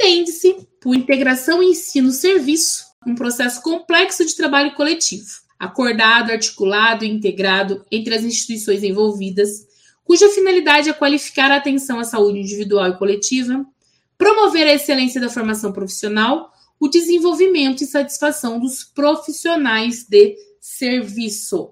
entende-se por integração ensino-serviço, um processo complexo de trabalho coletivo, acordado, articulado e integrado entre as instituições envolvidas, cuja finalidade é qualificar a atenção à saúde individual e coletiva, promover a excelência da formação profissional, o desenvolvimento e satisfação dos profissionais de serviço.